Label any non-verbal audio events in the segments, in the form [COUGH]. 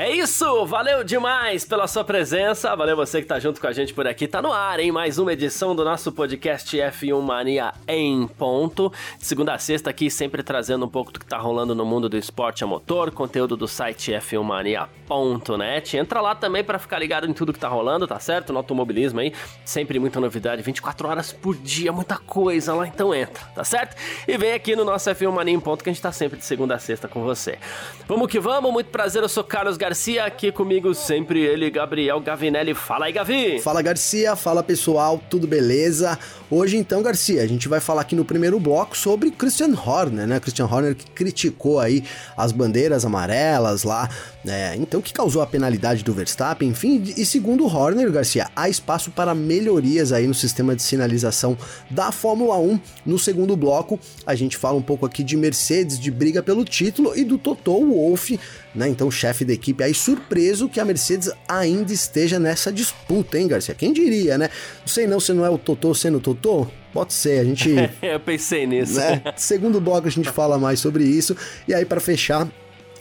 É isso, valeu demais pela sua presença, valeu você que tá junto com a gente por aqui, tá no ar, hein? Mais uma edição do nosso podcast F1 Mania em ponto, de segunda a sexta aqui, sempre trazendo um pouco do que tá rolando no mundo do esporte a motor, conteúdo do site f1mania.net, entra lá também para ficar ligado em tudo que tá rolando, tá certo? No automobilismo aí, sempre muita novidade, 24 horas por dia, muita coisa lá, então entra, tá certo? E vem aqui no nosso F1 Mania em ponto que a gente tá sempre de segunda a sexta com você. Vamos que vamos, muito prazer, eu sou Carlos Garcia, aqui comigo sempre ele, Gabriel Gavinelli. Fala aí, Gavi! Fala, Garcia. Fala, pessoal. Tudo beleza? Hoje, então, Garcia, a gente vai falar aqui no primeiro bloco sobre Christian Horner, né? Christian Horner que criticou aí as bandeiras amarelas lá, né? Então, que causou a penalidade do Verstappen, enfim. E segundo Horner, Garcia, há espaço para melhorias aí no sistema de sinalização da Fórmula 1. No segundo bloco, a gente fala um pouco aqui de Mercedes, de briga pelo título e do Toto Wolff, né? Então, chefe da equipe aí surpreso que a Mercedes ainda esteja nessa disputa, hein, Garcia? Quem diria, né? Não sei não se não é o Totô sendo Totô. Pode ser, a gente. [LAUGHS] Eu pensei nisso. Né? Segundo bloco a gente fala mais sobre isso. E aí, para fechar,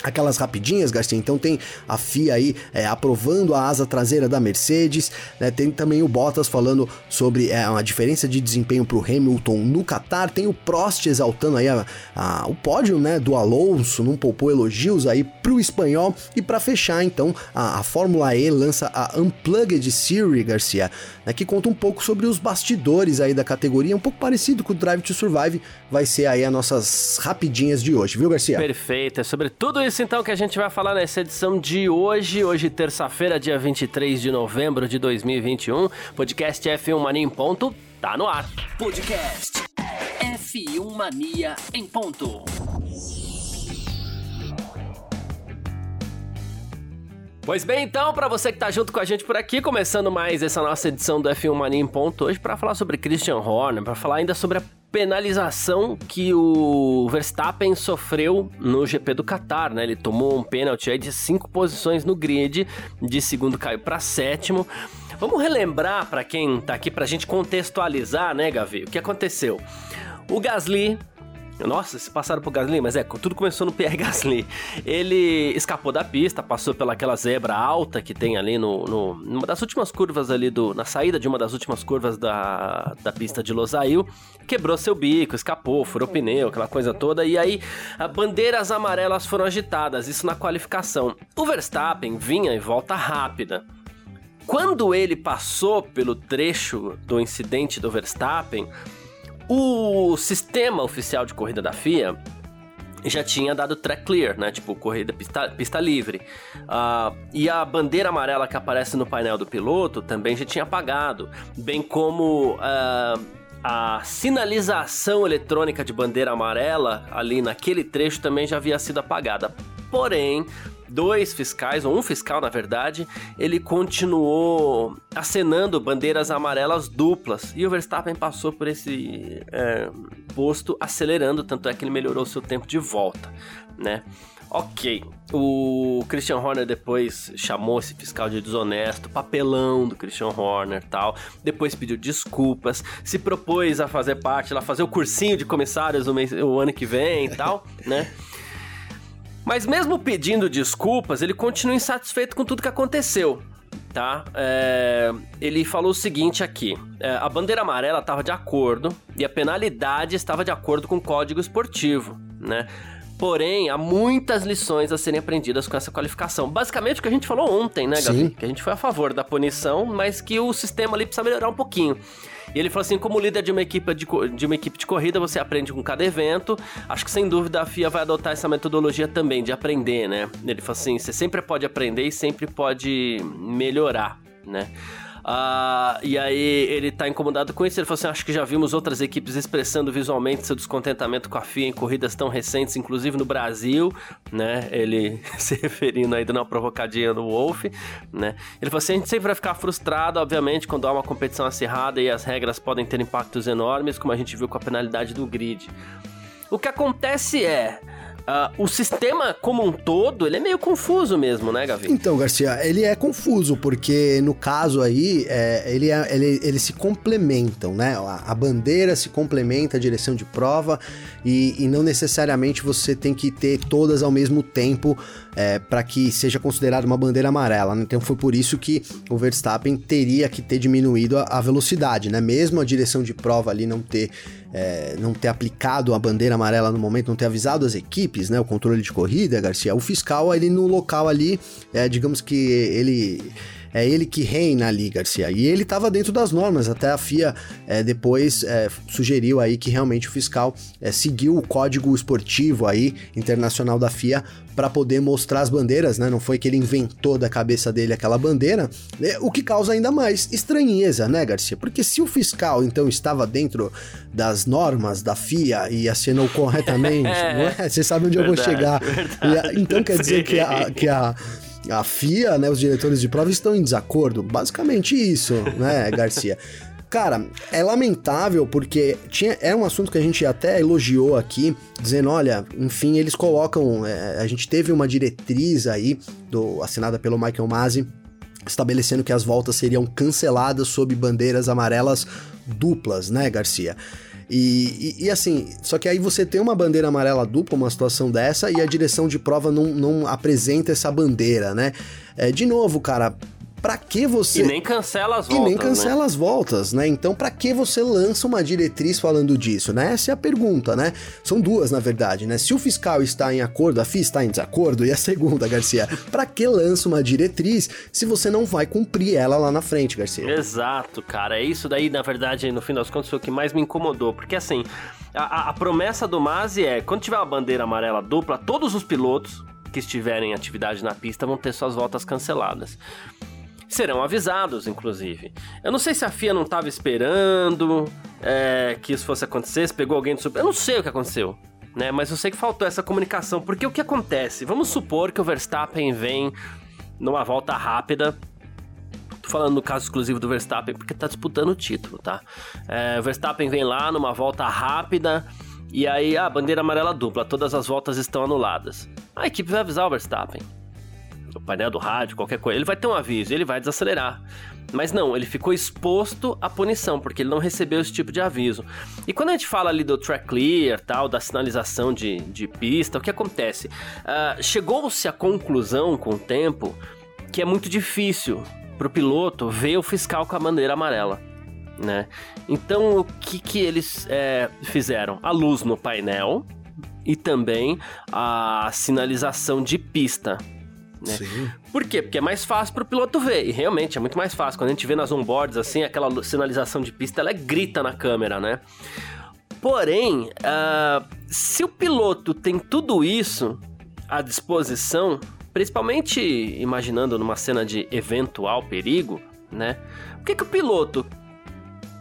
Aquelas rapidinhas, Garcia. Então tem a FIA aí é, aprovando a asa traseira da Mercedes, né? Tem também o Bottas falando sobre é, uma diferença de desempenho para o Hamilton no Qatar. Tem o Prost exaltando aí a, a, o pódio, né? Do Alonso, não poupou elogios aí para o espanhol. E para fechar, então, a, a, Fórmula E lança a Unplugged Series, Garcia, né? Que conta um pouco sobre os bastidores aí da categoria, um pouco parecido com o Drive to Survive. Vai ser aí as nossas rapidinhas de hoje, viu, Garcia? Perfeito, é sobre tudo isso então que a gente vai falar nessa edição de hoje, hoje terça-feira, dia 23 de novembro de 2021. Podcast F1 Mania em ponto, tá no ar. Podcast F1 Mania em ponto. Pois bem, então, para você que tá junto com a gente por aqui, começando mais essa nossa edição do F1 Mania em ponto hoje para falar sobre Christian Horner, para falar ainda sobre a penalização que o Verstappen sofreu no GP do Qatar, né? Ele tomou um pênalti aí de cinco posições no grid, de segundo caiu para sétimo. Vamos relembrar para quem tá aqui pra gente contextualizar, né, Gavi? O que aconteceu? O Gasly nossa, se passaram pro Gasly, mas é, tudo começou no Pierre [LAUGHS] Gasly. Ele escapou da pista, passou pelaquela zebra alta que tem ali no, no numa das últimas curvas ali do na saída de uma das últimas curvas da, da pista de Losail, quebrou seu bico, escapou, furou pneu, aquela coisa toda e aí bandeiras amarelas foram agitadas, isso na qualificação. O Verstappen vinha em volta rápida. Quando ele passou pelo trecho do incidente do Verstappen, o sistema oficial de corrida da FIA já tinha dado track clear, né? Tipo, corrida pista, pista livre. Uh, e a bandeira amarela que aparece no painel do piloto também já tinha apagado. Bem como uh, a sinalização eletrônica de bandeira amarela ali naquele trecho também já havia sido apagada. Porém, dois fiscais, ou um fiscal na verdade, ele continuou acenando bandeiras amarelas duplas e o Verstappen passou por esse é, posto acelerando, tanto é que ele melhorou seu tempo de volta, né? Ok, o Christian Horner depois chamou esse fiscal de desonesto, papelão do Christian Horner tal. Depois pediu desculpas, se propôs a fazer parte lá, fazer o cursinho de comissários o, mês, o ano que vem e tal, [LAUGHS] né? Mas mesmo pedindo desculpas, ele continua insatisfeito com tudo que aconteceu. Tá? É, ele falou o seguinte aqui: é, a bandeira amarela estava de acordo e a penalidade estava de acordo com o código esportivo, né? Porém, há muitas lições a serem aprendidas com essa qualificação. Basicamente o que a gente falou ontem, né, Gabi? Sim. Que a gente foi a favor da punição, mas que o sistema ali precisa melhorar um pouquinho. E ele falou assim: como líder de uma equipe de, de, uma equipe de corrida, você aprende com cada evento. Acho que sem dúvida a FIA vai adotar essa metodologia também de aprender, né? Ele falou assim: você sempre pode aprender e sempre pode melhorar, né? Uh, e aí ele tá incomodado com isso. Ele falou assim: acho que já vimos outras equipes expressando visualmente seu descontentamento com a FIA em corridas tão recentes, inclusive no Brasil, né? Ele [LAUGHS] se referindo aí dando uma provocadinha no Wolf, né? Ele falou assim: a gente sempre vai ficar frustrado, obviamente, quando há uma competição acirrada e as regras podem ter impactos enormes, como a gente viu com a penalidade do grid. O que acontece é, Uh, o sistema como um todo, ele é meio confuso mesmo, né, Gavi? Então, Garcia, ele é confuso, porque no caso aí, é, ele, é, ele, eles se complementam, né? A, a, bandeira se complementa, a direção de prova, e, e não necessariamente você tem que ter todas ao mesmo tempo é, para que seja considerada uma bandeira amarela. Né? Então foi por isso que o Verstappen teria que ter diminuído a, a velocidade, né? Mesmo a direção de prova ali não ter é, não ter aplicado a bandeira amarela no momento, não ter avisado as equipes, né? O controle de corrida, Garcia. O fiscal, ele no local ali, é, digamos que ele é ele que reina ali, Garcia. E ele estava dentro das normas, até a FIA é, depois é, sugeriu aí que realmente o fiscal é, seguiu o código esportivo aí internacional da FIA para poder mostrar as bandeiras, né? Não foi que ele inventou da cabeça dele aquela bandeira, né? o que causa ainda mais estranheza, né, Garcia? Porque se o fiscal então estava dentro das normas da FIA e assinou corretamente, [LAUGHS] é, Você sabe onde verdade, eu vou chegar. Então quer dizer que a, que a a FIA, né, os diretores de prova estão em desacordo. Basicamente isso, né, [LAUGHS] Garcia? Cara, é lamentável porque tinha, é um assunto que a gente até elogiou aqui, dizendo, olha, enfim, eles colocam, é, a gente teve uma diretriz aí, do, assinada pelo Michael Masi, estabelecendo que as voltas seriam canceladas sob bandeiras amarelas duplas, né, Garcia? E, e, e, assim, só que aí você tem uma bandeira amarela dupla, uma situação dessa, e a direção de prova não, não apresenta essa bandeira, né? É, de novo, cara, Pra que você. E nem cancela as voltas. E nem cancela né? as voltas, né? Então, pra que você lança uma diretriz falando disso, né? Essa é a pergunta, né? São duas, na verdade, né? Se o fiscal está em acordo, a FIA está em desacordo, e a segunda, Garcia, pra que lança uma diretriz se você não vai cumprir ela lá na frente, Garcia? Exato, cara. É isso daí, na verdade, no fim das contas, foi o que mais me incomodou. Porque assim, a, a promessa do Masi é: quando tiver uma bandeira amarela dupla, todos os pilotos que estiverem em atividade na pista vão ter suas voltas canceladas serão avisados, inclusive. Eu não sei se a FIA não estava esperando é, que isso fosse acontecer, se pegou alguém de super. Eu não sei o que aconteceu. Né, mas eu sei que faltou essa comunicação, porque o que acontece? Vamos supor que o Verstappen vem numa volta rápida Tô falando no caso exclusivo do Verstappen porque tá disputando o título, tá? É, o Verstappen vem lá numa volta rápida e aí a ah, bandeira amarela dupla, todas as voltas estão anuladas. A equipe vai avisar o Verstappen o painel do rádio, qualquer coisa, ele vai ter um aviso, ele vai desacelerar. Mas não, ele ficou exposto à punição, porque ele não recebeu esse tipo de aviso. E quando a gente fala ali do track clear, tal, da sinalização de, de pista, o que acontece? Uh, Chegou-se à conclusão com o tempo que é muito difícil para o piloto ver o fiscal com a bandeira amarela. Né? Então o que, que eles é, fizeram? A luz no painel e também a sinalização de pista. Né? Sim. Por quê? Porque é mais fácil para o piloto ver. E realmente é muito mais fácil. Quando a gente vê nas onboards, assim, aquela sinalização de pista, ela é grita na câmera, né? Porém, uh, se o piloto tem tudo isso à disposição, principalmente imaginando numa cena de eventual perigo, né? Por que, que o piloto,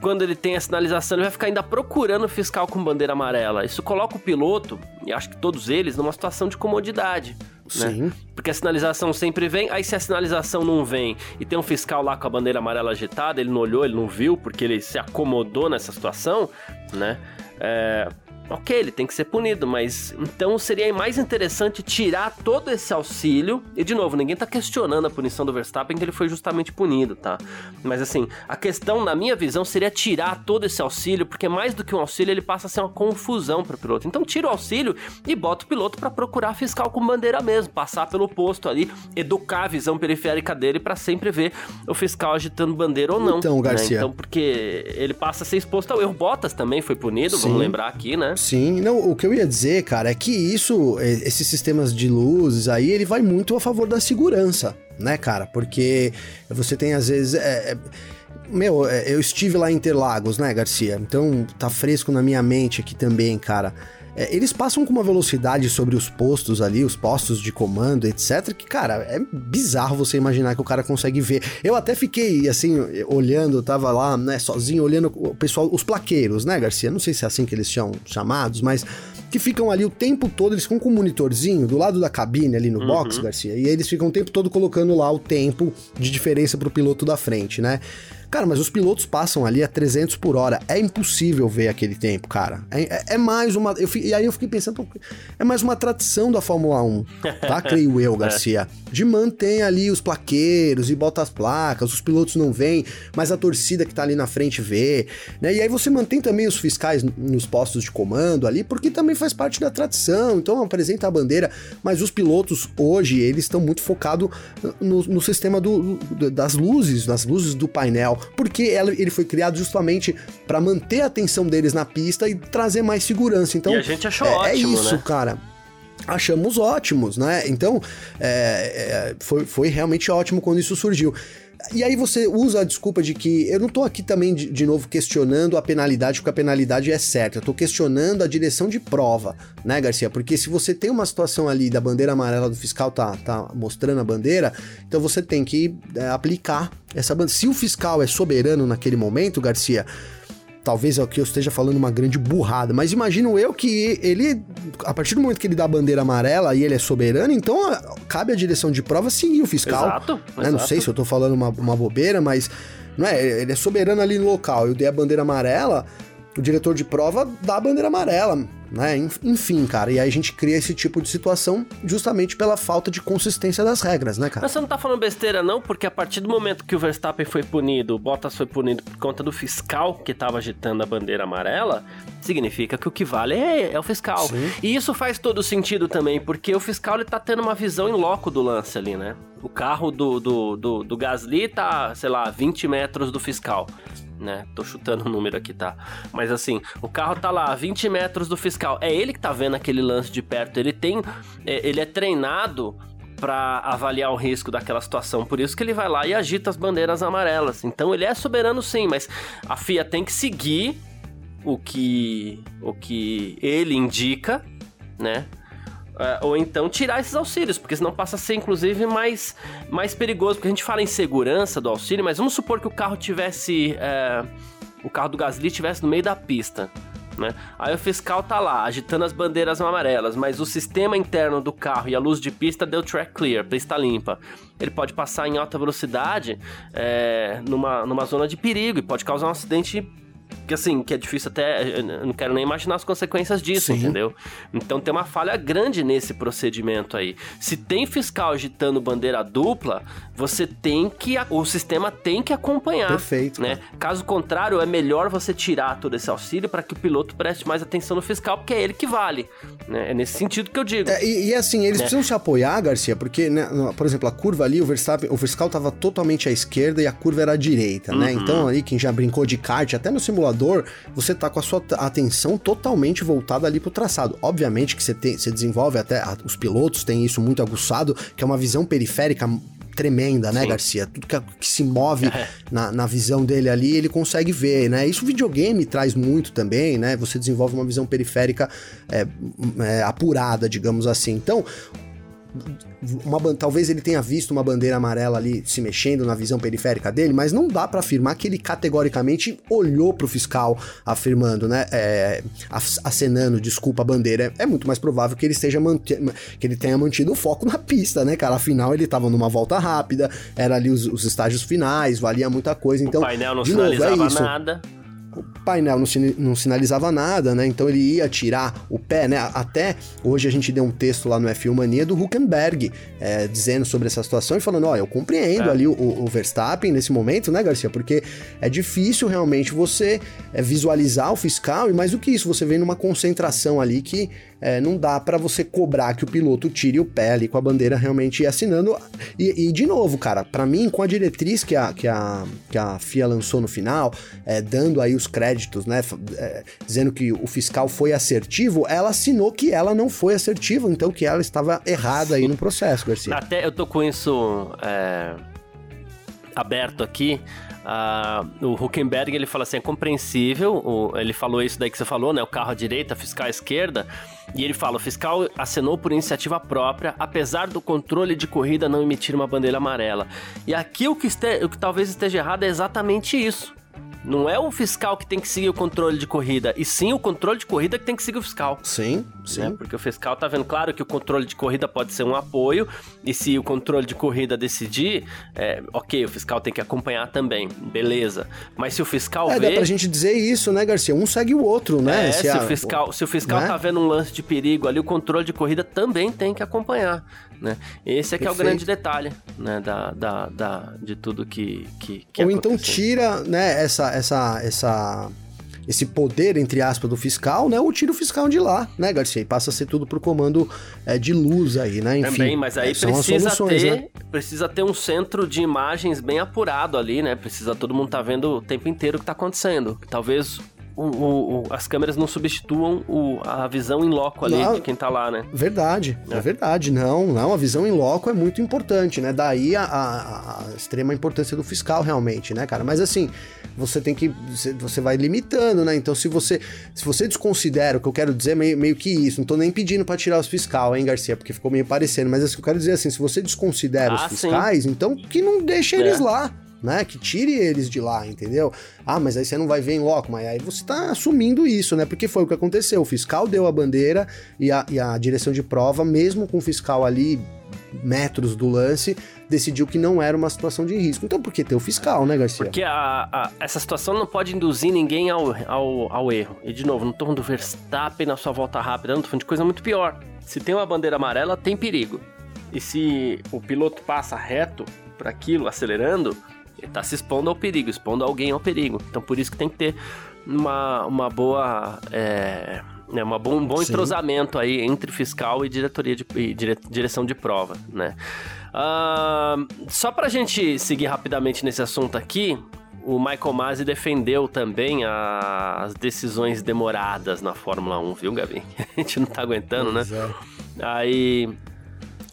quando ele tem a sinalização, ele vai ficar ainda procurando o fiscal com bandeira amarela? Isso coloca o piloto, e acho que todos eles, numa situação de comodidade. Né? Sim. Porque a sinalização sempre vem, aí se a sinalização não vem e tem um fiscal lá com a bandeira amarela agitada, ele não olhou, ele não viu, porque ele se acomodou nessa situação, né? É, ok, ele tem que ser punido, mas então seria mais interessante tirar todo esse auxílio. E de novo, ninguém tá questionando a punição do Verstappen, que ele foi justamente punido, tá? Mas assim, a questão, na minha visão, seria tirar todo esse auxílio, porque mais do que um auxílio, ele passa a ser uma confusão para o piloto. Então tira o auxílio e bota o piloto para procurar fiscal com bandeira mesmo, passar pelo posto ali, educar a visão periférica dele para sempre ver o fiscal agitando bandeira ou não. Então, Garcia. Né? Então, porque ele passa a ser exposto ao erro. Bottas também foi punido, Sim. vamos lembrar aqui, né? Sim, não, o que eu ia dizer, cara, é que isso, é, esses sistemas de luzes aí, ele vai muito a favor da segurança, né, cara? Porque você tem às vezes. É, é, meu, é, eu estive lá em Interlagos, né, Garcia? Então tá fresco na minha mente aqui também, cara. É, eles passam com uma velocidade sobre os postos ali, os postos de comando, etc. Que, cara, é bizarro você imaginar que o cara consegue ver. Eu até fiquei, assim, olhando, tava lá, né, sozinho, olhando o pessoal, os plaqueiros, né, Garcia? Não sei se é assim que eles são chamados, mas que ficam ali o tempo todo, eles ficam com um monitorzinho do lado da cabine ali no uhum. box, Garcia, e eles ficam o tempo todo colocando lá o tempo de diferença pro piloto da frente, né? Cara, mas os pilotos passam ali a 300 por hora. É impossível ver aquele tempo, cara. É, é, é mais uma. Eu, e aí eu fiquei pensando, é mais uma tradição da Fórmula 1, tá? [LAUGHS] Creio eu, Garcia. De manter ali os plaqueiros e bota as placas, os pilotos não vêm, mas a torcida que tá ali na frente vê, né? E aí você mantém também os fiscais nos postos de comando ali, porque também faz parte da tradição. Então apresenta a bandeira, mas os pilotos hoje, eles estão muito focados no, no sistema do, das luzes, das luzes do painel, porque ele foi criado justamente para manter a atenção deles na pista e trazer mais segurança. Então, e a gente achou é, ótimo, é isso, né? cara achamos ótimos, né? Então, é, é, foi, foi realmente ótimo quando isso surgiu. E aí você usa a desculpa de que eu não tô aqui também de, de, novo questionando a penalidade, porque a penalidade é certa. Eu tô questionando a direção de prova, né, Garcia? Porque se você tem uma situação ali da bandeira amarela do fiscal tá, tá mostrando a bandeira, então você tem que é, aplicar essa bandeira. Se o fiscal é soberano naquele momento, Garcia, talvez aqui eu esteja falando uma grande burrada, mas imagino eu que ele, a partir do momento que ele dá a bandeira amarela e ele é soberano, então cabe à direção de prova seguir o fiscal. Exato. Né? exato. Não sei se eu tô falando uma, uma bobeira, mas não é, ele é soberano ali no local. Eu dei a bandeira amarela, o diretor de prova dá a bandeira amarela né? Enfim, cara, e aí a gente cria esse tipo de situação justamente pela falta de consistência das regras, né, cara? Mas você não tá falando besteira, não, porque a partir do momento que o Verstappen foi punido, o Bottas foi punido por conta do fiscal que tava agitando a bandeira amarela, significa que o que vale é, é o fiscal. Sim. E isso faz todo sentido também, porque o fiscal ele tá tendo uma visão em loco do lance ali, né? O carro do, do, do, do Gasly tá, sei lá, 20 metros do fiscal né? Tô chutando o número aqui, tá? Mas assim, o carro tá lá a 20 metros do fiscal. É ele que tá vendo aquele lance de perto. Ele tem. É, ele é treinado para avaliar o risco daquela situação. Por isso que ele vai lá e agita as bandeiras amarelas. Então ele é soberano sim, mas a FIA tem que seguir o que o que ele indica, né? Uh, ou então tirar esses auxílios, porque senão passa a ser inclusive mais, mais perigoso. Porque a gente fala em segurança do auxílio, mas vamos supor que o carro tivesse. Uh, o carro do Gasly tivesse no meio da pista. Né? Aí o fiscal tá lá, agitando as bandeiras amarelas, mas o sistema interno do carro e a luz de pista deu track clear, pista limpa. Ele pode passar em alta velocidade é, numa, numa zona de perigo e pode causar um acidente que assim, que é difícil até. Eu não quero nem imaginar as consequências disso, Sim. entendeu? Então tem uma falha grande nesse procedimento aí. Se tem fiscal agitando bandeira dupla, você tem que. O sistema tem que acompanhar. Perfeito. Né? Caso contrário, é melhor você tirar todo esse auxílio para que o piloto preste mais atenção no fiscal, porque é ele que vale. Né? É nesse sentido que eu digo. É, e, e, assim, eles né? precisam se apoiar, Garcia, porque, né, por exemplo, a curva ali, o Verstappen, o fiscal estava totalmente à esquerda e a curva era à direita, né? uhum. né? Então aí, quem já brincou de kart, até no simulador você tá com a sua atenção totalmente voltada ali pro traçado. Obviamente que você, tem, você desenvolve até, os pilotos têm isso muito aguçado, que é uma visão periférica tremenda, né, Sim. Garcia? Tudo que, que se move [LAUGHS] é. na, na visão dele ali, ele consegue ver, né? Isso o videogame traz muito também, né? Você desenvolve uma visão periférica é, é, apurada, digamos assim. Então, uma, talvez ele tenha visto uma bandeira amarela ali se mexendo na visão periférica dele, mas não dá para afirmar que ele categoricamente olhou pro fiscal afirmando, né, é, acenando, desculpa, a bandeira. É, é muito mais provável que ele esteja que ele tenha mantido o foco na pista, né, cara? Afinal, ele tava numa volta rápida, era ali os, os estágios finais, valia muita coisa. Então, o painel não sinalizava novo, é nada o painel não, não, sinalizava nada, né? Então ele ia tirar o pé, né? Até hoje a gente deu um texto lá no F1 Mania do Huckenberg é, dizendo sobre essa situação e falando: ó, eu compreendo é. ali o, o, Verstappen nesse momento, né, Garcia? Porque é difícil realmente você é, visualizar o fiscal e mais do que isso, você vem numa concentração ali que é, não dá para você cobrar que o piloto tire o pé ali com a bandeira realmente assinando. E, e de novo, cara, para mim, com a diretriz que a, que a, que a FIA lançou no final, é, dando aí os créditos, né, é, dizendo que o fiscal foi assertivo, ela assinou que ela não foi assertiva, então que ela estava errada aí no processo, Garcia. Até eu tô com isso é, aberto aqui. Uh, o Huckenberg ele fala assim: é compreensível, o, ele falou isso daí que você falou, né? O carro à direita, fiscal à esquerda. E ele fala: o fiscal acenou por iniciativa própria, apesar do controle de corrida não emitir uma bandeira amarela. E aqui o que, este, o que talvez esteja errado é exatamente isso. Não é o fiscal que tem que seguir o controle de corrida, e sim o controle de corrida que tem que seguir o fiscal. Sim, sim. Né? Porque o fiscal tá vendo, claro, que o controle de corrida pode ser um apoio, e se o controle de corrida decidir, é, ok, o fiscal tem que acompanhar também, beleza. Mas se o fiscal é, vê... dá pra gente dizer isso, né, Garcia? Um segue o outro, né? É, se, se a... o fiscal, se o fiscal né? tá vendo um lance de perigo ali, o controle de corrida também tem que acompanhar. Né? Esse é que é o grande detalhe né? da, da, da, de tudo que, que, que Ou então tira né, essa, essa, essa, esse poder, entre aspas, do fiscal, né? Ou tira o fiscal de lá, né, Garcia? E passa a ser tudo pro comando é, de luz aí, né? Enfim, Também, mas aí precisa ter, né? precisa ter um centro de imagens bem apurado ali, né? Precisa todo mundo tá vendo o tempo inteiro o que tá acontecendo. Talvez o, o, as câmeras não substituam o, a visão em loco ali não, de quem tá lá, né? Verdade, é. é. verdade. Não, não, a visão em loco é muito importante, né? Daí a, a, a, extrema importância do fiscal, realmente, né, cara? Mas assim, você tem que. Você, vai limitando, né? Então, se você se você desconsidera o que eu quero dizer, meio, meio que isso, não tô nem pedindo para tirar os fiscal, hein, Garcia? Porque ficou meio parecendo, mas assim, eu quero dizer assim, se você desconsidera ah, os fiscais, sim. então que não deixe é. eles lá né? Que tire eles de lá, entendeu? Ah, mas aí você não vai ver em loco, mas aí você tá assumindo isso, né? Porque foi o que aconteceu. O fiscal deu a bandeira e a, e a direção de prova, mesmo com o fiscal ali metros do lance, decidiu que não era uma situação de risco. Então, por que ter o fiscal, né, Garcia? Porque a, a, essa situação não pode induzir ninguém ao, ao, ao erro. E, de novo, no torno do Verstappen, na sua volta rápida, não tô falando de coisa muito pior. Se tem uma bandeira amarela, tem perigo. E se o piloto passa reto para aquilo, acelerando, ele tá se expondo ao perigo, expondo alguém ao perigo. Então por isso que tem que ter uma, uma boa. É, né, uma bom, um bom entrosamento aí entre fiscal e diretoria de e dire, direção de prova, né? Uh, só pra gente seguir rapidamente nesse assunto aqui, o Michael Masi defendeu também as decisões demoradas na Fórmula 1, viu, Gabi? [LAUGHS] A gente não tá aguentando, né? É. Aí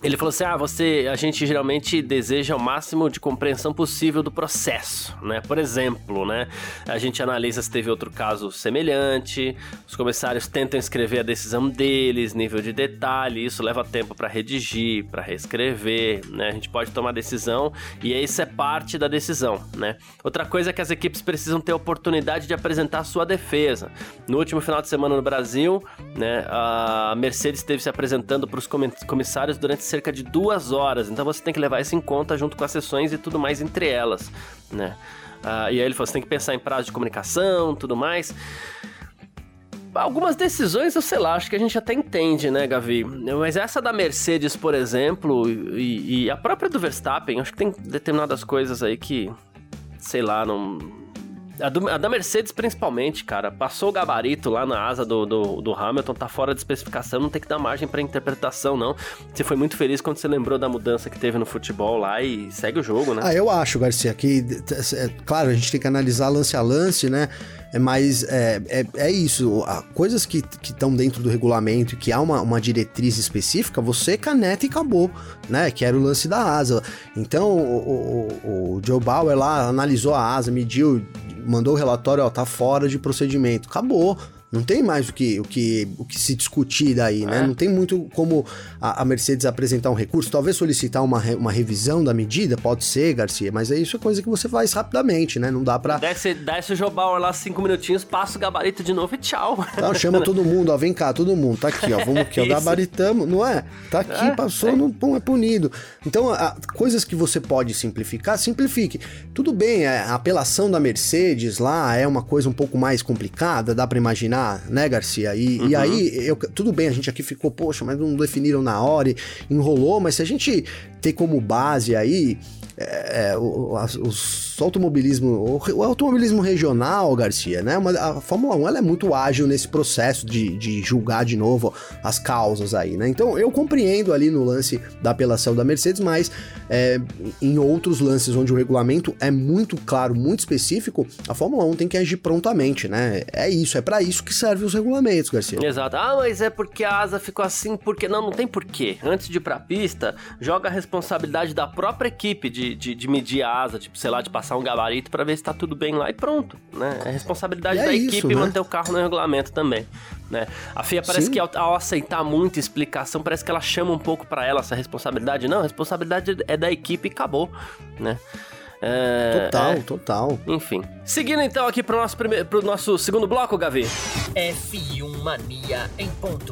ele falou assim: ah, você, a gente geralmente deseja o máximo de compreensão possível do processo, né? Por exemplo, né? A gente analisa se teve outro caso semelhante, os comissários tentam escrever a decisão deles, nível de detalhe, isso leva tempo para redigir, para reescrever, né? A gente pode tomar decisão e isso é parte da decisão, né? Outra coisa é que as equipes precisam ter a oportunidade de apresentar sua defesa. No último final de semana no Brasil, né? A Mercedes esteve se apresentando para os comissários durante cerca de duas horas. Então você tem que levar isso em conta junto com as sessões e tudo mais entre elas, né? Ah, e aí ele falou: você tem que pensar em prazo de comunicação, tudo mais. Algumas decisões, eu sei lá, acho que a gente até entende, né, Gavi? Mas essa da Mercedes, por exemplo, e, e a própria do Verstappen, acho que tem determinadas coisas aí que, sei lá, não a, do, a, da Mercedes, principalmente, cara. Passou o gabarito lá na asa do, do, do, Hamilton, tá fora de especificação, não tem que dar margem para interpretação, não. Você foi muito feliz quando você lembrou da mudança que teve no futebol lá e segue o jogo, né? Ah, eu acho, Garcia, que, é, claro, a gente tem que analisar lance a lance, né? É, mas é, é, é isso, coisas que estão dentro do regulamento e que há uma, uma diretriz específica, você caneta e acabou, né? Que era o lance da asa. Então o, o, o Joe Bauer lá analisou a asa, mediu, mandou o relatório, ó, tá fora de procedimento. Acabou. Não tem mais o que, o que, o que se discutir daí, né? É. Não tem muito como a, a, Mercedes apresentar um recurso, talvez solicitar uma, uma revisão da medida, pode ser, Garcia, mas é isso é coisa que você faz rapidamente, né? Não dá pra. Desce, desce o Jobauer lá cinco minutinhos, passa o gabarito de novo e tchau. Então, chama todo mundo, ó, vem cá, todo mundo, tá aqui, ó, vamos aqui, ó, [LAUGHS] gabaritamos, não é? Tá aqui, é, passou, é. não é punido. Então, a, coisas que você pode simplificar, simplifique. Tudo bem, a apelação da Mercedes lá é uma coisa um pouco mais complicada, dá para imaginar né, Garcia? E, uhum. e aí, eu, tudo bem, a gente aqui ficou, poxa, mas não definiram na hora e enrolou, mas se a gente ter como base aí é, é os automobilismo, o, automobilismo regional, Garcia, né? Uma, a Fórmula 1 ela é muito ágil nesse processo de, de julgar de novo as causas aí, né? Então eu compreendo ali no lance da apelação da Mercedes, mas é, em outros lances onde o regulamento é muito claro, muito específico, a Fórmula 1 tem que agir prontamente, né? É isso, é para isso que servem os regulamentos, Garcia. Exato. Ah, mas é porque a asa ficou assim, porque não, não tem porquê. Antes de ir pra pista, joga a responsabilidade da própria equipe de, de, de medir a asa, tipo, sei lá, de passar passar um gabarito para ver se tá tudo bem lá e pronto, né? É responsabilidade é da isso, equipe né? manter o carro no regulamento também, né? A FIA parece Sim. que ao, ao, aceitar muita explicação, parece que ela chama um pouco para ela essa responsabilidade. Não, a responsabilidade é da equipe e acabou, né? É, total, é... total. Enfim. Seguindo então aqui pro nosso, primeiro, pro nosso segundo bloco, Gavi. F1 Mania em ponto.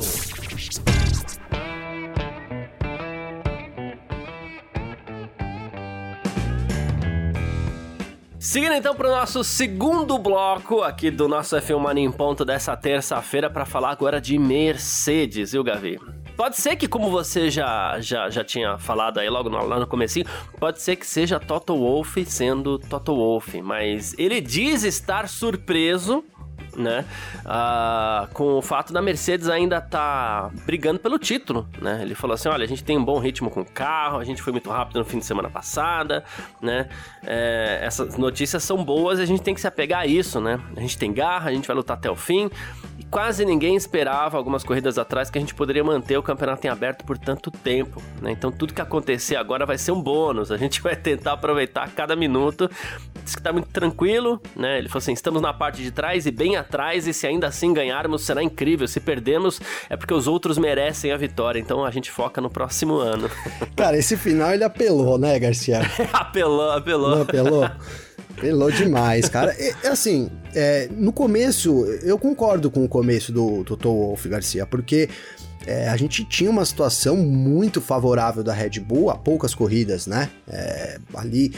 Seguindo então para o nosso segundo bloco aqui do nosso F1 Mania em ponto dessa terça-feira para falar agora de Mercedes, viu, Gavi? Pode ser que, como você já, já, já tinha falado aí logo no, lá no comecinho, pode ser que seja Toto Wolff sendo Toto Wolff, mas ele diz estar surpreso né? Ah, com o fato da Mercedes ainda tá brigando pelo título, né? Ele falou assim: olha, a gente tem um bom ritmo com o carro, a gente foi muito rápido no fim de semana passada, né? É, essas notícias são boas e a gente tem que se apegar a isso, né? A gente tem garra, a gente vai lutar até o fim. Quase ninguém esperava, algumas corridas atrás, que a gente poderia manter o campeonato em aberto por tanto tempo, né? Então tudo que acontecer agora vai ser um bônus, a gente [LAUGHS] vai tentar aproveitar cada minuto. Diz que tá muito tranquilo, né? Ele falou assim: estamos na parte de trás e bem atrás, e se ainda assim ganharmos, será incrível. Se perdermos, é porque os outros merecem a vitória. Então a gente foca no próximo ano. [LAUGHS] Cara, esse final ele apelou, né, Garcia? [LAUGHS] apelou, apelou. Não apelou? Apelou demais, cara. É, assim, é, no começo, eu concordo com o começo do Toto Wolff Garcia, porque é, a gente tinha uma situação muito favorável da Red Bull há poucas corridas, né? É, ali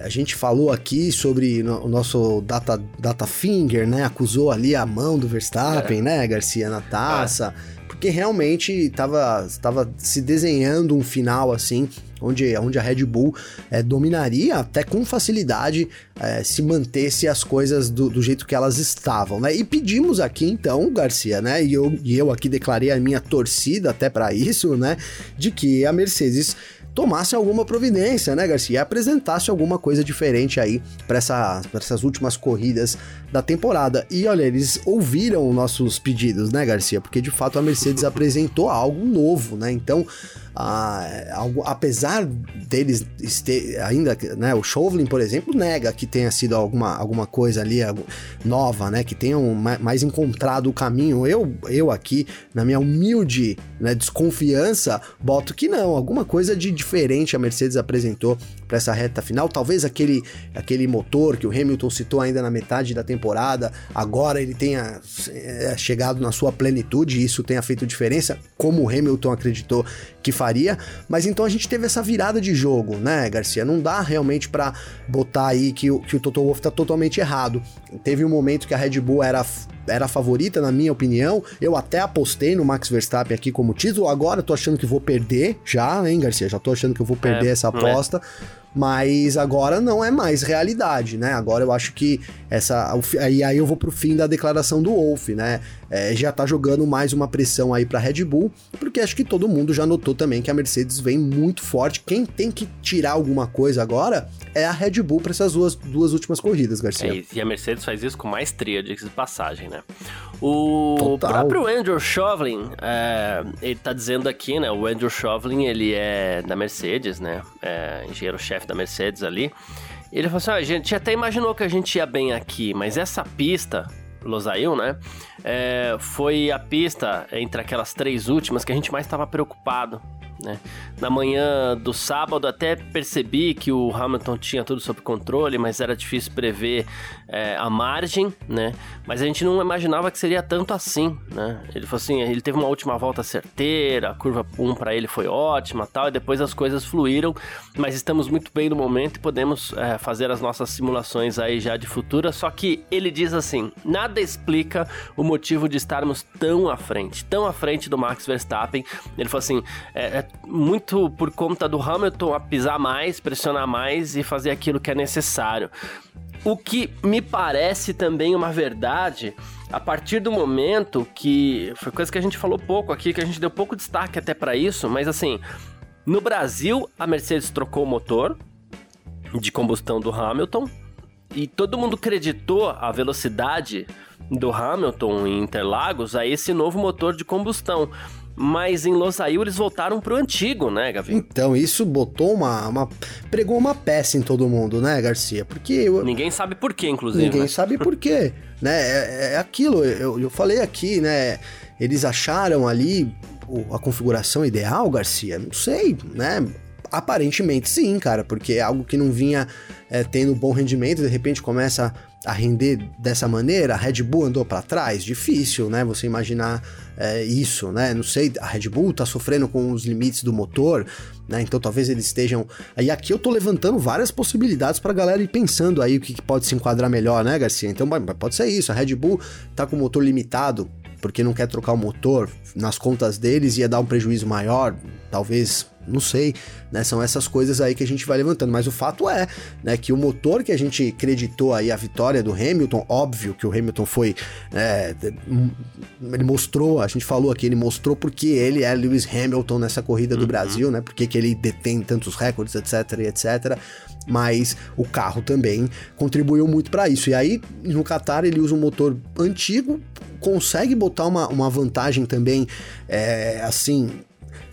a gente falou aqui sobre o nosso data, data finger, né? Acusou ali a mão do Verstappen, é. né, Garcia, na taça. É. Porque realmente estava se desenhando um final assim, onde, onde a Red Bull é, dominaria até com facilidade é, se mantesse as coisas do, do, jeito que elas estavam, né? E pedimos aqui então, Garcia, né? E eu, e eu aqui declarei a minha torcida até para isso, né? De que a Mercedes tomasse alguma providência, né, Garcia? E apresentasse alguma coisa diferente aí para essa, essas últimas corridas da temporada. E olha, eles ouviram nossos pedidos, né, Garcia? Porque de fato a Mercedes [LAUGHS] apresentou algo novo, né? Então ah, algo, apesar deles ter, ainda, né, o Chauvelin, por exemplo, nega que tenha sido alguma, alguma coisa ali nova, né, que tenham mais encontrado o caminho. Eu, eu aqui, na minha humilde né, desconfiança, boto que não, alguma coisa de diferente a Mercedes apresentou para essa reta final. Talvez aquele, aquele motor que o Hamilton citou ainda na metade da temporada, agora ele tenha é, chegado na sua plenitude e isso tenha feito diferença, como o Hamilton acreditou que faria. Mas então a gente teve essa virada de jogo, né, Garcia? Não dá realmente para botar aí que, o, que o Toto Wolff tá totalmente errado. Teve um momento que a Red Bull era era a favorita, na minha opinião. Eu até apostei no Max Verstappen aqui como título. Agora tô achando que vou perder já, hein, Garcia? Já tô achando que eu vou perder é, essa é. aposta. É mas agora não é mais realidade, né? Agora eu acho que essa. E aí eu vou pro fim da declaração do Wolf, né? É, já tá jogando mais uma pressão aí pra Red Bull, porque acho que todo mundo já notou também que a Mercedes vem muito forte. Quem tem que tirar alguma coisa agora é a Red Bull para essas duas, duas últimas corridas, Garcia. É, e a Mercedes faz isso com maestria, de passagem, né? O Total. próprio Andrew Chauvelin, é, ele tá dizendo aqui, né? O Andrew Chauvelin, ele é da Mercedes, né? É, engenheiro-chefe da Mercedes ali. Ele falou assim: ah, a gente até imaginou que a gente ia bem aqui, mas essa pista, Losail, né? É, foi a pista entre aquelas três últimas que a gente mais estava preocupado. Né? Na manhã do sábado até percebi que o Hamilton tinha tudo sob controle, mas era difícil prever é, a margem, né? Mas a gente não imaginava que seria tanto assim, né? Ele falou assim, ele teve uma última volta certeira, a curva 1 para ele foi ótima, tal, e depois as coisas fluíram, mas estamos muito bem no momento e podemos é, fazer as nossas simulações aí já de futura. Só que ele diz assim, nada explica o motivo de estarmos tão à frente, tão à frente do Max Verstappen. Ele falou assim, é, é muito por conta do Hamilton a pisar mais, pressionar mais e fazer aquilo que é necessário. O que me parece também uma verdade a partir do momento que foi coisa que a gente falou pouco aqui, que a gente deu pouco destaque até para isso, mas assim, no Brasil a Mercedes trocou o motor de combustão do Hamilton e todo mundo acreditou a velocidade do Hamilton em Interlagos a esse novo motor de combustão mas em Losail eles voltaram pro antigo, né, Gavi? Então, isso botou uma, uma. pregou uma peça em todo mundo, né, Garcia? Porque. Eu... Ninguém sabe por quê, inclusive. Ninguém né? sabe por quê. [LAUGHS] né? É, é aquilo, eu, eu falei aqui, né? Eles acharam ali a configuração ideal, Garcia? Não sei, né? Aparentemente sim, cara, porque é algo que não vinha é, tendo bom rendimento, de repente começa a render dessa maneira. A Red Bull andou para trás, difícil, né? Você imaginar é, isso, né? Não sei, a Red Bull tá sofrendo com os limites do motor, né? Então talvez eles estejam. Aí aqui eu tô levantando várias possibilidades pra galera ir pensando aí o que, pode se enquadrar melhor, né, Garcia? Então pode ser isso. A Red Bull tá com o motor limitado porque não quer trocar o motor, nas contas deles ia dar um prejuízo maior, talvez não sei, né? São essas coisas aí que a gente vai levantando. Mas o fato é, né, que o motor que a gente acreditou aí a vitória do Hamilton, óbvio que o Hamilton foi. É, ele mostrou, a gente falou aqui, ele mostrou porque ele é Lewis Hamilton nessa corrida do uhum. Brasil, né? Porque que ele detém tantos recordes, etc, etc. Mas o carro também contribuiu muito para isso. E aí, no Qatar, ele usa um motor antigo, consegue botar uma, uma vantagem também, é, assim,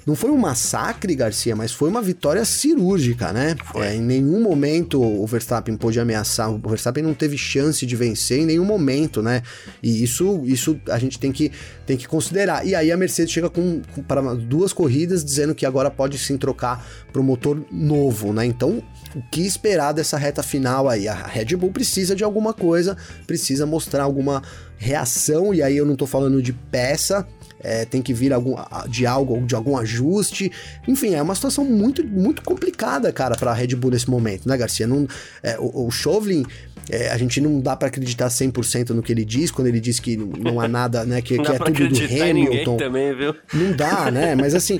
não foi um massacre, Garcia, mas foi uma vitória cirúrgica, né? É, em nenhum momento o Verstappen pôde ameaçar, o Verstappen não teve chance de vencer em nenhum momento, né? E isso, isso a gente tem que, tem que considerar. E aí a Mercedes chega com, com para duas corridas dizendo que agora pode sim trocar para o motor novo, né? Então, o que esperar dessa reta final aí? A Red Bull precisa de alguma coisa, precisa mostrar alguma reação, e aí eu não tô falando de peça, é, tem que vir algum, de algo, de algum ajuste. Enfim, é uma situação muito, muito complicada, cara, para a Red Bull nesse momento, né, Garcia? Não, é, o, o Chauvelin. É, a gente não dá para acreditar 100% no que ele diz, quando ele diz que não há nada, né, que, [LAUGHS] que é tudo do Hamilton. Também, viu? Não dá, né? [LAUGHS] Mas assim,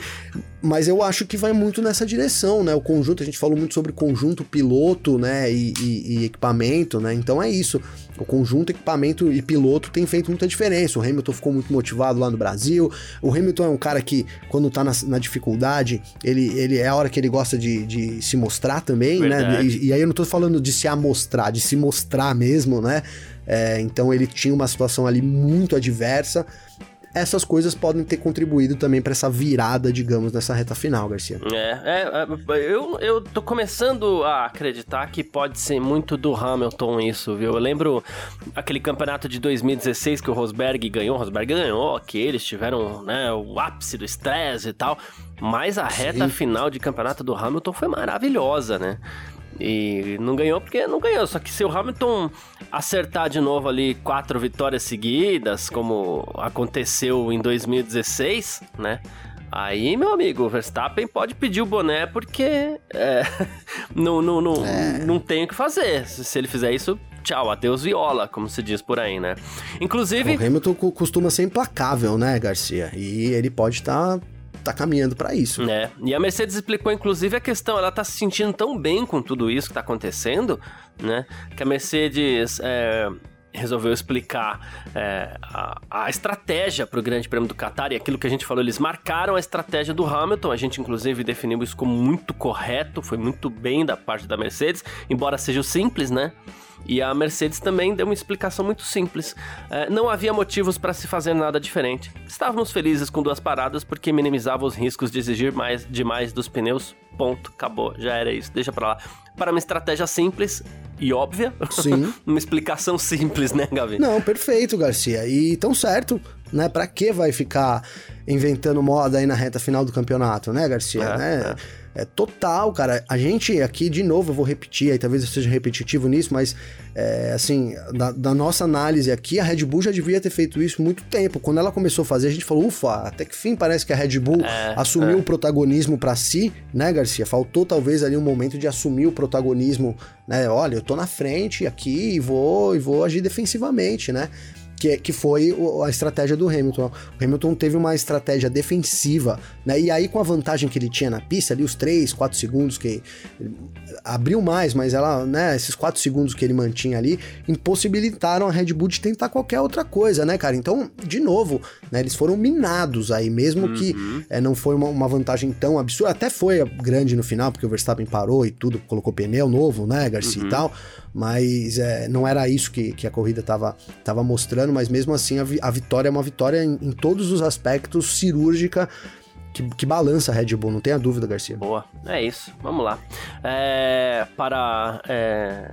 mas eu acho que vai muito nessa direção, né? O conjunto, a gente falou muito sobre conjunto piloto, né? E, e, e, equipamento, né? Então é isso. O conjunto, equipamento e piloto tem feito muita diferença. O Hamilton ficou muito motivado lá no Brasil. O Hamilton é um cara que, quando tá na, na dificuldade, ele, ele é a hora que ele gosta de, de se mostrar também, né? Verdade. né? E, e, aí eu não tô falando de se amostrar, de se mostrar mesmo, né? É, então ele tinha uma situação ali muito adversa essas coisas podem ter contribuído também para essa virada, digamos, nessa reta final, Garcia. É, é, é, eu, eu tô começando a acreditar que pode ser muito do Hamilton isso, viu? Eu lembro aquele campeonato de 2016 que o Rosberg ganhou, o Rosberg ganhou, que eles tiveram né, o ápice do estresse e tal, mas a reta Sim. final de campeonato do Hamilton foi maravilhosa, né? E não ganhou porque não ganhou. Só que se o Hamilton acertar de novo ali quatro vitórias seguidas, como aconteceu em 2016, né? Aí, meu amigo, o Verstappen pode pedir o boné porque é, [LAUGHS] não, não, não, é. não tem o que fazer. Se ele fizer isso, tchau, adeus viola, como se diz por aí, né? Inclusive. O Hamilton costuma ser implacável, né, Garcia? E ele pode estar tá tá caminhando para isso. É. E a Mercedes explicou, inclusive, a questão. Ela tá se sentindo tão bem com tudo isso que tá acontecendo, né? Que a Mercedes. É resolveu explicar é, a, a, estratégia para o Grande Prêmio do Qatar e aquilo que a gente falou, eles marcaram a estratégia do Hamilton, a gente inclusive definiu isso como muito correto, foi muito bem da parte da Mercedes, embora seja simples, né? E a Mercedes também deu uma explicação muito simples. É, não havia motivos para se fazer nada diferente. Estávamos felizes com duas paradas porque minimizava os riscos de exigir mais demais dos pneus. Ponto, acabou, já era isso, deixa pra lá. Para uma estratégia simples e óbvia. Sim. [LAUGHS] uma explicação simples, né, Gavi? Não, perfeito, Garcia. E tão certo, né? Para que vai ficar inventando moda aí na reta final do campeonato, né, Garcia? É, né? É. É total, cara. A gente aqui, de novo, eu vou repetir, aí talvez eu seja repetitivo nisso, mas é, assim, da, da, nossa análise aqui, a Red Bull já devia ter feito isso muito tempo. Quando ela começou a fazer, a gente falou, ufa, até que fim parece que a Red Bull é, assumiu é. o protagonismo para si, né, Garcia? Faltou talvez ali um momento de assumir o protagonismo, né? Olha, eu tô na frente aqui e vou, e vou agir defensivamente, né? Que, que foi a estratégia do Hamilton. O Hamilton teve uma estratégia defensiva, né? E aí, com a vantagem que ele tinha na pista, ali os 3, 4 segundos que abriu mais, mas ela, né, esses 4 segundos que ele mantinha ali, impossibilitaram a Red Bull de tentar qualquer outra coisa, né, cara? Então, de novo, né, eles foram minados aí, mesmo uhum. que é, não foi uma, uma, vantagem tão absurda, até foi grande no final, porque o Verstappen parou e tudo, colocou pneu novo, né, Garcia uhum. e tal, mas é, não era isso que, que a corrida estava tava mostrando, mas mesmo assim a, a vitória é uma vitória em, em todos os aspectos cirúrgica que, que balança a Red Bull, não tenha dúvida, Garcia. Boa, é isso, vamos lá. É, para é,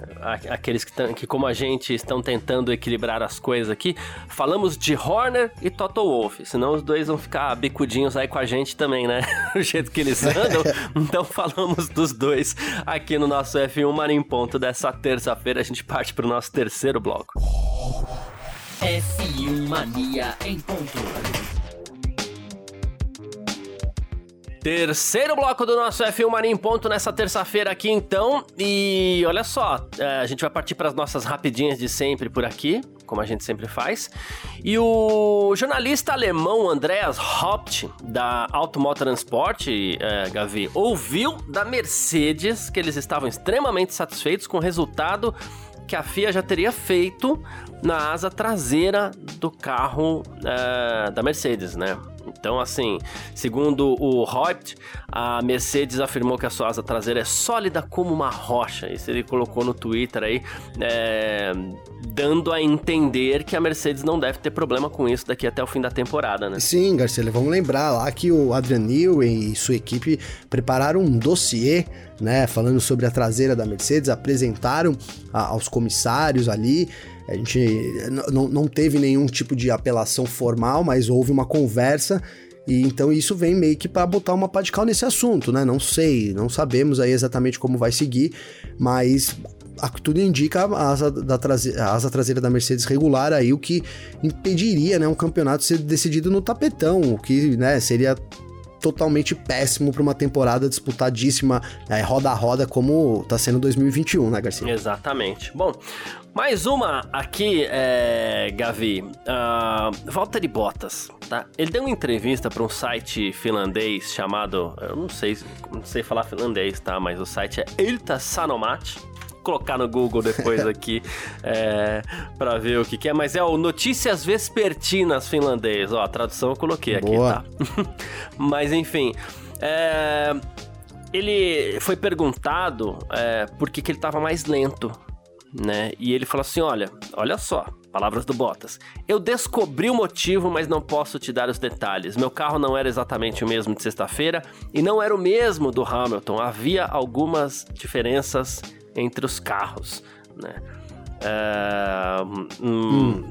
aqueles que, que, como a gente, estão tentando equilibrar as coisas aqui, falamos de Horner e Toto Wolff, senão os dois vão ficar bicudinhos aí com a gente também, né? [LAUGHS] o jeito que eles andam. [LAUGHS] então falamos dos dois aqui no nosso F1 Marinho Ponto dessa terça-feira. A gente parte para o nosso terceiro bloco. F1 Mania em ponto. Terceiro bloco do nosso F1 Mania em ponto nessa terça-feira aqui, então. E olha só, é, a gente vai partir para as nossas rapidinhas de sempre por aqui, como a gente sempre faz. E o jornalista alemão Andreas Haupt, da Automotorsport, é, Gavi, ouviu da Mercedes que eles estavam extremamente satisfeitos com o resultado que a FIA já teria feito na asa traseira do carro é, da Mercedes, né? Então, assim, segundo o Haupt, a Mercedes afirmou que a sua asa traseira é sólida como uma rocha. Isso ele colocou no Twitter aí, é, dando a entender que a Mercedes não deve ter problema com isso daqui até o fim da temporada, né? Sim, Garcia, vamos lembrar lá que o Adrian Newey e sua equipe prepararam um dossiê né, falando sobre a traseira da Mercedes, apresentaram a, aos comissários ali. A gente não teve nenhum tipo de apelação formal, mas houve uma conversa e então isso vem meio que para botar uma pá de cal nesse assunto, né? Não sei, não sabemos aí exatamente como vai seguir, mas a, tudo indica a asa, da traseira, a asa traseira da Mercedes regular aí, o que impediria, né, um campeonato ser decidido no tapetão, o que, né, seria totalmente péssimo para uma temporada disputadíssima, é, roda a roda, como tá sendo 2021, né, Garcia? Exatamente. Bom, mais uma aqui, é, Gavi. Uh, Valtteri Bottas, tá? Ele deu uma entrevista para um site finlandês chamado, eu não sei, não sei falar finlandês, tá? Mas o site é Ilta Sanomat colocar no Google depois [LAUGHS] aqui é, para ver o que, que, é, mas é o Notícias Vespertinas finlandês. Ó, a tradução eu coloquei Boa. aqui, tá? [LAUGHS] mas enfim. É, ele foi perguntado é, por que, que ele estava mais lento, né? E ele falou assim: olha, olha só. Palavras do Bottas. Eu descobri o motivo, mas não posso te dar os detalhes. Meu carro não era exatamente o mesmo de sexta-feira e não era o mesmo do Hamilton. Havia algumas diferenças entre os carros, né? É, hum, hum.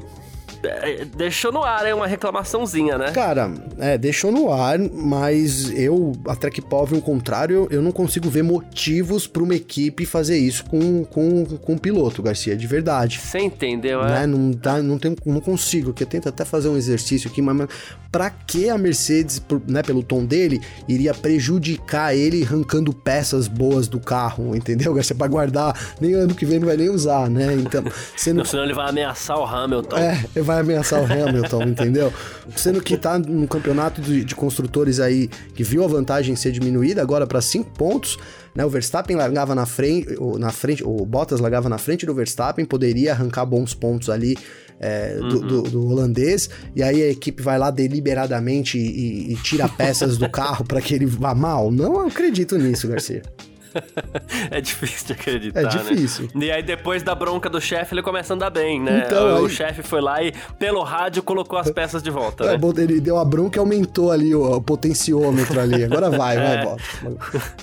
É, deixou no ar, é uma reclamaçãozinha, né? Cara, é, deixou no ar, mas eu, até que prove o contrário, eu não consigo ver motivos para uma equipe fazer isso com, com, com um piloto, Garcia, de verdade. Você entendeu, né? é? Não, dá, não, tem, não consigo, que eu tento até fazer um exercício aqui, mas, mas para que a Mercedes, né, pelo tom dele, iria prejudicar ele arrancando peças boas do carro, entendeu, Garcia? Pra guardar, nem ano que vem não vai nem usar, né? Então, [LAUGHS] sendo... não, senão ele vai ameaçar o Hamilton. É, vai ameaçar o Hamilton, entendeu? Sendo que tá num campeonato de, de, construtores aí que viu a vantagem ser diminuída agora para 5 pontos, né? O Verstappen largava na frente, na frente, o Bottas largava na frente do Verstappen, poderia arrancar bons pontos ali é, uhum. do, do, do, holandês, e aí a equipe vai lá deliberadamente e, e tira peças do carro para que ele vá mal. Não acredito nisso, Garcia. [LAUGHS] é difícil de acreditar, É difícil. Né? E aí depois da bronca do chefe, ele começa a andar bem, né? Então, o aí... chefe foi lá e pelo rádio colocou as peças de volta, é, né? Ele deu a bronca e aumentou ali o, o potenciômetro ali. Agora vai, é. vai, volta.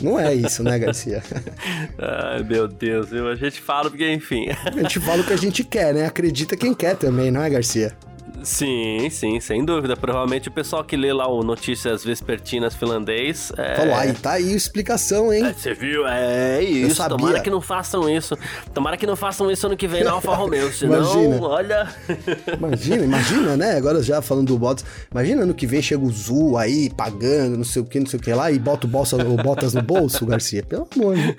Não é isso, né, Garcia? [LAUGHS] Ai, meu Deus, a gente fala porque, enfim. A gente fala o que a gente quer, né? Acredita quem quer também, não é, Garcia? Sim, sim, sem dúvida. Provavelmente o pessoal que lê lá o Notícias Vespertinas finlandês. É... Falou, aí tá aí explicação, hein? É, você viu? É isso. Tomara que não façam isso. Tomara que não façam isso ano que vem na Alfa Romeo. Senão, imagina. olha. imagina, imagina, né? Agora já falando do Bottas. Imagina ano que vem chega o Zul aí pagando, não sei o que, não sei o que lá, e bota o, bolsa, o Bottas no bolso, Garcia. Pelo amor de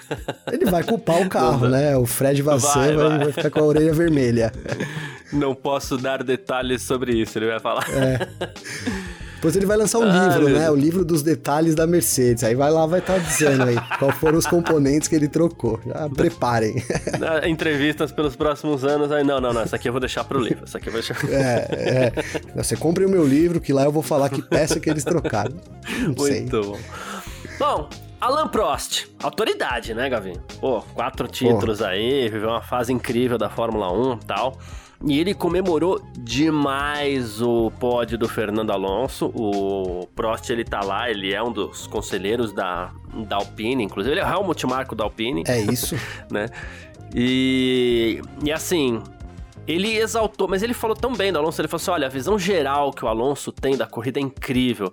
Ele vai culpar o carro, né? O Fred Vassan vai, vai. vai ficar com a orelha vermelha. Não posso dar detalhes sobre isso, ele vai falar. É. Depois ele vai lançar um [LAUGHS] ah, livro, né? O livro dos detalhes da Mercedes. Aí vai lá, vai estar tá dizendo aí qual foram os componentes que ele trocou. Já [LAUGHS] preparem. Entrevistas pelos próximos anos. Aí, não, não, não. Essa aqui eu vou deixar pro livro. Essa aqui eu vou deixar. É, é. [LAUGHS] Você compre o meu livro, que lá eu vou falar que peça que eles trocaram. Não Muito sei. bom. Bom, Alan Prost, autoridade, né, Gavinho? Pô, quatro títulos Pô. aí, viveu uma fase incrível da Fórmula 1 e tal. E ele comemorou demais o pódio do Fernando Alonso. O Prost, ele tá lá, ele é um dos conselheiros da, da Alpine, inclusive. Ele é o Helmut Marko da Alpine. É isso. [LAUGHS] né? E, e assim, ele exaltou, mas ele falou tão bem do Alonso, ele falou assim, olha, a visão geral que o Alonso tem da corrida é incrível.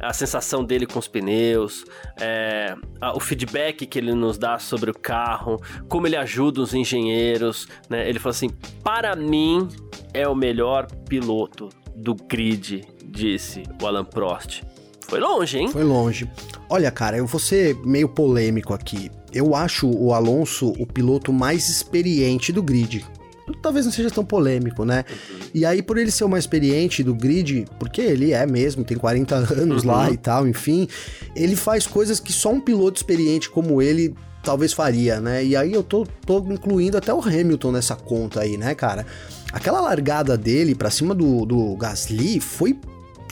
A sensação dele com os pneus, é, a, o feedback que ele nos dá sobre o carro, como ele ajuda os engenheiros, né? Ele falou assim, para mim é o melhor piloto do grid, disse o Alan Prost. Foi longe, hein? Foi longe. Olha, cara, eu vou ser meio polêmico aqui. Eu acho o Alonso o piloto mais experiente do grid talvez não seja tão polêmico, né? E aí, por ele ser o mais experiente do grid, porque ele é mesmo, tem 40 anos uhum. lá e tal, enfim, ele faz coisas que só um piloto experiente como ele talvez faria, né? E aí eu tô, tô incluindo até o Hamilton nessa conta aí, né, cara? Aquela largada dele pra cima do, do Gasly foi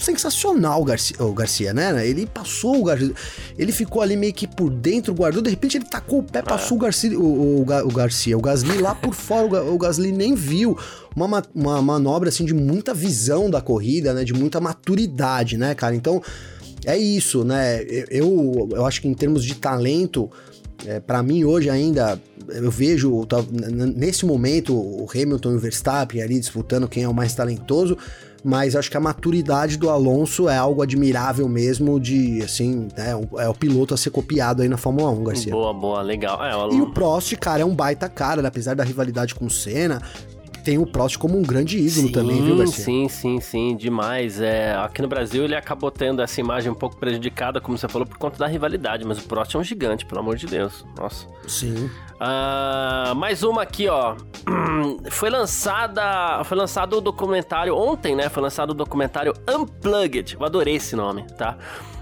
sensacional o Garcia, o Garcia, né? Ele passou o Garcia, ele ficou ali meio que por dentro, guardou, de repente ele tacou o pé, passou é. o, Garcia, o, o, o, Garcia, o Gasly lá por fora, o, Gasly nem viu. Uma, uma manobra assim de muita visão da corrida, né? De muita maturidade, né, cara? Então é isso, né? Eu, eu acho que em termos de talento, é, para mim hoje ainda eu vejo tá, nesse momento o Hamilton e o Verstappen ali disputando quem é o mais talentoso mas acho que a maturidade do Alonso é algo admirável mesmo de, assim, né, é o piloto a ser copiado aí na Fórmula 1, Garcia. Boa, boa, legal. É, o Alonso... E o Prost, cara, é um baita cara, né? apesar da rivalidade com o Senna, tem o Prost como um grande ídolo sim, também, viu, Garcia? Sim, sim, sim, demais. É, aqui no Brasil ele acabou tendo essa imagem um pouco prejudicada, como você falou, por conta da rivalidade, mas o Prost é um gigante, pelo amor de Deus. Nossa. Sim. Uh, mais uma aqui, ó. [CLEARS THROAT] Foi lançada. Foi lançado o documentário ontem, né? Foi lançado o documentário Unplugged. Eu adorei esse nome, tá?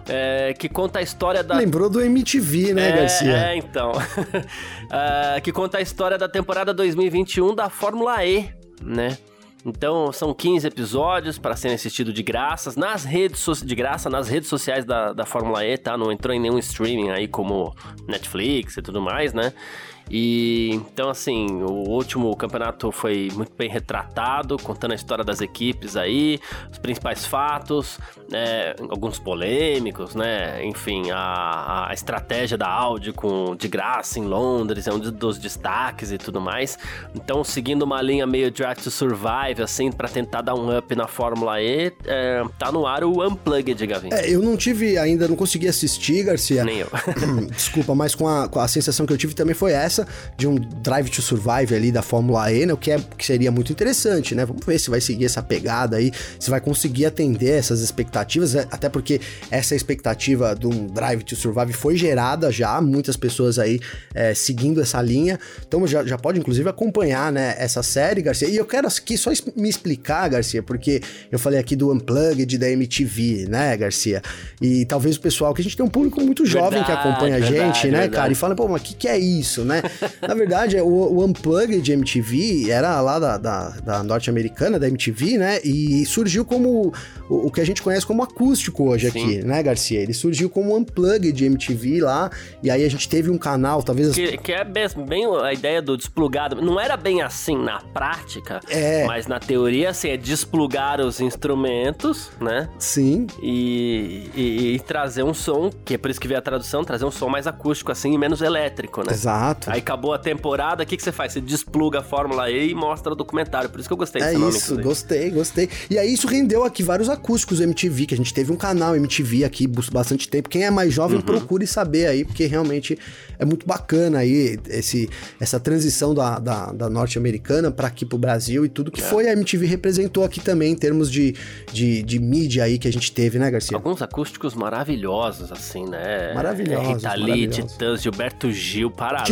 É, que conta a história da. Lembrou do MTV, né, é, Garcia? É, então. uh, [LAUGHS] que conta a história da temporada 2021 da Fórmula E, né? Então, são 15 episódios para serem assistidos de graça nas redes so de graça nas redes sociais da, da Fórmula E, tá? Não entrou em nenhum streaming aí como Netflix e tudo mais, né? E então, assim, o último campeonato foi muito bem retratado, contando a história das equipes aí, os principais fatos, é, alguns polêmicos, né? Enfim, a, a, estratégia da Audi com de graça em Londres é um dos destaques e tudo mais. Então, seguindo uma linha meio Drive to Survive, assim, para tentar dar um up na Fórmula E, é, tá no ar o Unplugged, Gavin. É, eu não tive ainda, não consegui assistir, Garcia. Nem eu. [COUGHS] Desculpa, mas com a, com a sensação que eu tive também foi essa de um Drive to Survive ali da Fórmula E, né? O que, é, que seria muito interessante, né? Vamos ver se vai seguir essa pegada aí, se vai conseguir atender essas expectativas, né? até porque essa expectativa de um Drive to Survive foi gerada já, muitas pessoas aí é, seguindo essa linha, então já, já pode inclusive acompanhar, né, essa série, Garcia. E eu quero aqui só me explicar, Garcia, porque eu falei aqui do Unplugged da MTV, né, Garcia? E talvez o pessoal, que a gente tem um público muito jovem verdade, que acompanha a gente, verdade, né, verdade. cara? E fala, pô, mas o que, que é isso, né? [LAUGHS] Na verdade, o, o Unplugged de MTV era lá da, da, da norte-americana, da MTV, né? E surgiu como o, o, que a gente conhece como acústico hoje Sim. aqui, né, Garcia? Ele surgiu como Unplugged de MTV lá, e aí a gente teve um canal, talvez... Que, que é bem, bem a ideia do desplugado. Não era bem assim na prática, é. mas na teoria, assim, é desplugar os instrumentos, né? Sim. E, e, e trazer um som, que é por isso que veio a tradução, trazer um som mais acústico, assim, e menos elétrico, né? Exato. Aí acabou a temporada, o que, que você faz? Você despluga a Fórmula E e mostra o documentário. Por isso que eu gostei desse é nome. isso, gostei, gostei. E aí isso rendeu aqui vários acústicos MTV, que a gente teve um canal MTV aqui bastante tempo. Quem é mais jovem, uhum. procure saber aí, porque realmente é muito bacana aí esse, essa transição da, da, da norte-americana para aqui pro Brasil e tudo que é. foi a MTV representou aqui também em termos de, de, de, mídia aí que a gente teve, né, Garcia? Alguns acústicos maravilhosos, assim, né? Maravilhosos. Rita Lee, Titãs, Gilberto Gil, Paralamas.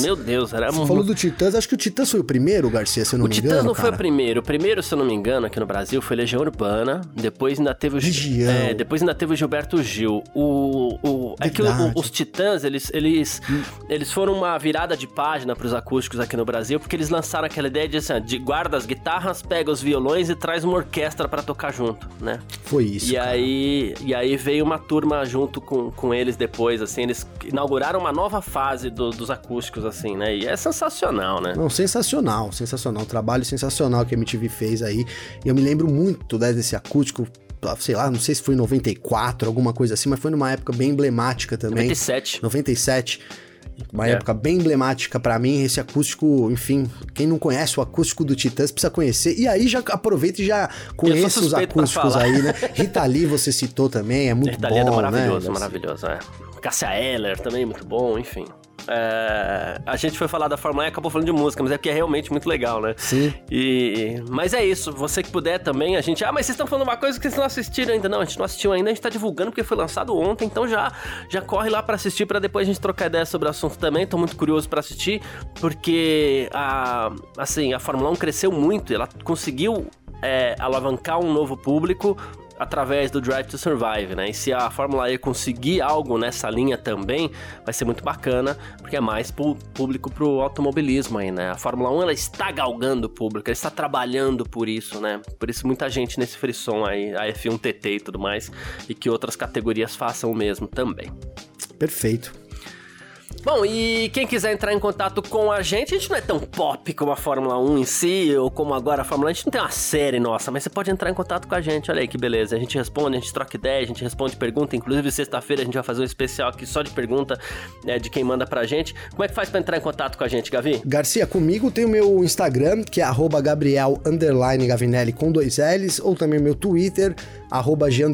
Meu Deus, era Você muito... falou do Titãs, acho que o Titãs foi o primeiro, Garcia, se eu não o me engano. O Titãs não cara. foi o primeiro. O primeiro, se eu não me engano, aqui no Brasil foi Legião Urbana. Depois ainda teve o. Legião. É, depois ainda teve o Gilberto Gil. O. o é que o, os Titãs, eles, eles, hum. eles foram uma virada de página para os acústicos aqui no Brasil, porque eles lançaram aquela ideia de, assim, de guarda as guitarras, pega os violões e traz uma orquestra para tocar junto, né? Foi isso. E aí, e aí veio uma turma junto com, com eles depois, assim, eles inauguraram uma nova fase do, dos acústicos acústicos, assim, né? E é sensacional, né? Não, sensacional, sensacional. Trabalho sensacional que a MTV fez aí. E eu me lembro muito né, desse acústico sei lá, não sei se foi em 94, alguma coisa assim, mas foi numa época bem emblemática também. 97. 97. Uma é. época bem emblemática para mim, esse acústico, enfim, quem não conhece o acústico do Titãs precisa conhecer. E aí já aproveita e já conheça os acústicos aí, né? Rita Lee você citou também, é muito Rita bom, Lee é maravilhoso, né? maravilhoso, é. Cassia Eller também, muito bom, enfim. É, a gente foi falar da Fórmula E e acabou falando de música, mas é porque é realmente muito legal, né? Sim. E, mas é isso, você que puder também, a gente. Ah, mas vocês estão falando uma coisa que vocês não assistiram ainda. Não, a gente não assistiu ainda, a gente tá divulgando porque foi lançado ontem, então já, já corre lá para assistir para depois a gente trocar ideia sobre o assunto também. Tô muito curioso para assistir, porque a, assim, a Fórmula 1 cresceu muito, ela conseguiu é, alavancar um novo público através do Drive to Survive, né? E se a Fórmula E conseguir algo nessa linha também, vai ser muito bacana, porque é mais público pro automobilismo aí, né? A Fórmula 1 ela está galgando o público, ela está trabalhando por isso, né? Por isso muita gente nesse frisson aí, a F1 TT e tudo mais, e que outras categorias façam o mesmo também. Perfeito. Bom, e quem quiser entrar em contato com a gente, a gente não é tão pop como a Fórmula 1 em si, ou como agora a Fórmula 1, a gente não tem uma série nossa, mas você pode entrar em contato com a gente, olha aí que beleza. A gente responde, a gente troca ideia, a gente responde pergunta, inclusive sexta-feira a gente vai fazer um especial aqui só de pergunta né, de quem manda pra gente. Como é que faz pra entrar em contato com a gente, Gavi? Garcia, comigo tem o meu Instagram, que é arroba Gabriel Gavinelli com dois L's, ou também o meu Twitter, arroba G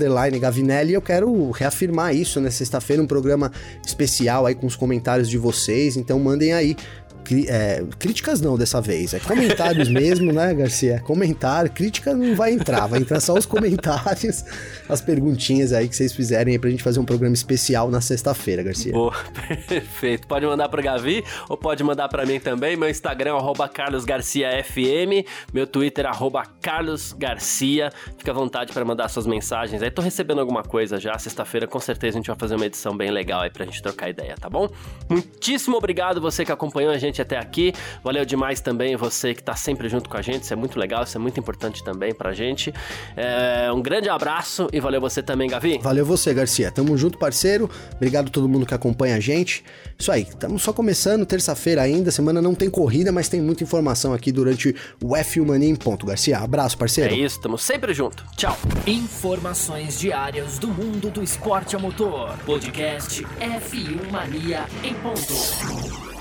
Gavinelli. Eu quero reafirmar isso, né? Sexta-feira, um programa especial aí com os comentários de vocês, então mandem aí é, críticas não dessa vez, é comentários [LAUGHS] mesmo, né, Garcia? Comentário, crítica não vai entrar, vai entrar só os comentários, [LAUGHS] as perguntinhas aí que vocês fizerem aí pra gente fazer um programa especial na sexta-feira, Garcia. Boa, [LAUGHS] perfeito. Pode mandar pro Gavi ou pode mandar para mim também. Meu Instagram é carlosgarciafm, meu Twitter é carlosgarcia. Fica à vontade para mandar suas mensagens. Aí tô recebendo alguma coisa já, sexta-feira com certeza a gente vai fazer uma edição bem legal aí pra gente trocar ideia, tá bom? Muitíssimo obrigado você que acompanhou a gente gente até aqui. Valeu demais também você que está sempre junto com a gente. Isso é muito legal, isso é muito importante também pra gente. É, um grande abraço e valeu você também, Gavi. Valeu você, Garcia. Tamo junto, parceiro. Obrigado a todo mundo que acompanha a gente. Isso aí, estamos só começando, terça-feira ainda. Semana não tem corrida, mas tem muita informação aqui durante o F1 Mania em ponto. Garcia, abraço, parceiro. É isso, estamos sempre junto. Tchau. Informações diárias do mundo do esporte a motor. Podcast F1 Mania em ponto.